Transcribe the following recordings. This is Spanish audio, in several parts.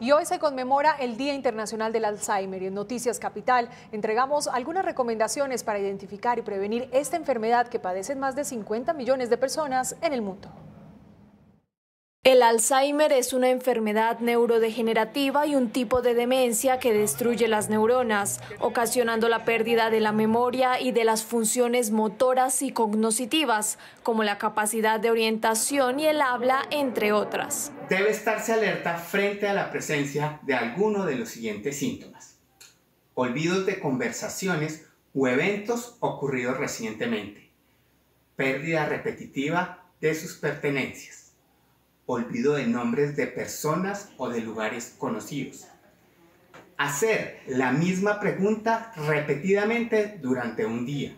Y hoy se conmemora el Día Internacional del Alzheimer y en Noticias Capital entregamos algunas recomendaciones para identificar y prevenir esta enfermedad que padecen más de 50 millones de personas en el mundo. El Alzheimer es una enfermedad neurodegenerativa y un tipo de demencia que destruye las neuronas, ocasionando la pérdida de la memoria y de las funciones motoras y cognitivas, como la capacidad de orientación y el habla, entre otras. Debe estarse alerta frente a la presencia de alguno de los siguientes síntomas. Olvidos de conversaciones o eventos ocurridos recientemente. Pérdida repetitiva de sus pertenencias olvido de nombres de personas o de lugares conocidos. Hacer la misma pregunta repetidamente durante un día.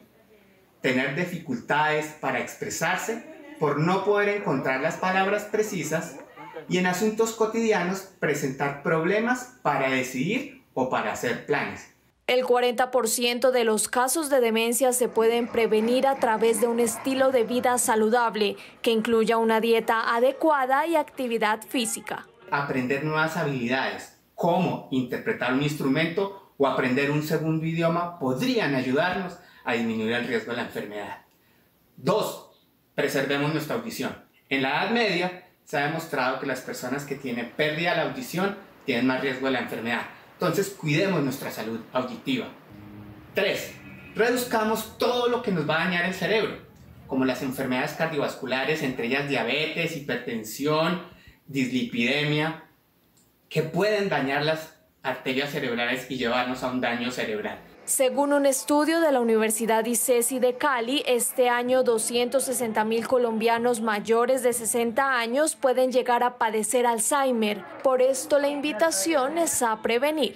Tener dificultades para expresarse por no poder encontrar las palabras precisas y en asuntos cotidianos presentar problemas para decidir o para hacer planes. El 40% de los casos de demencia se pueden prevenir a través de un estilo de vida saludable que incluya una dieta adecuada y actividad física. Aprender nuevas habilidades, como interpretar un instrumento o aprender un segundo idioma, podrían ayudarnos a disminuir el riesgo de la enfermedad. Dos, preservemos nuestra audición. En la Edad Media se ha demostrado que las personas que tienen pérdida de la audición tienen más riesgo de la enfermedad. Entonces, cuidemos nuestra salud auditiva. 3. Reduzcamos todo lo que nos va a dañar el cerebro, como las enfermedades cardiovasculares, entre ellas diabetes, hipertensión, dislipidemia, que pueden dañar las arterias cerebrales y llevarnos a un daño cerebral. Según un estudio de la Universidad ICESI de Cali, este año 260 mil colombianos mayores de 60 años pueden llegar a padecer Alzheimer. Por esto la invitación es a prevenir.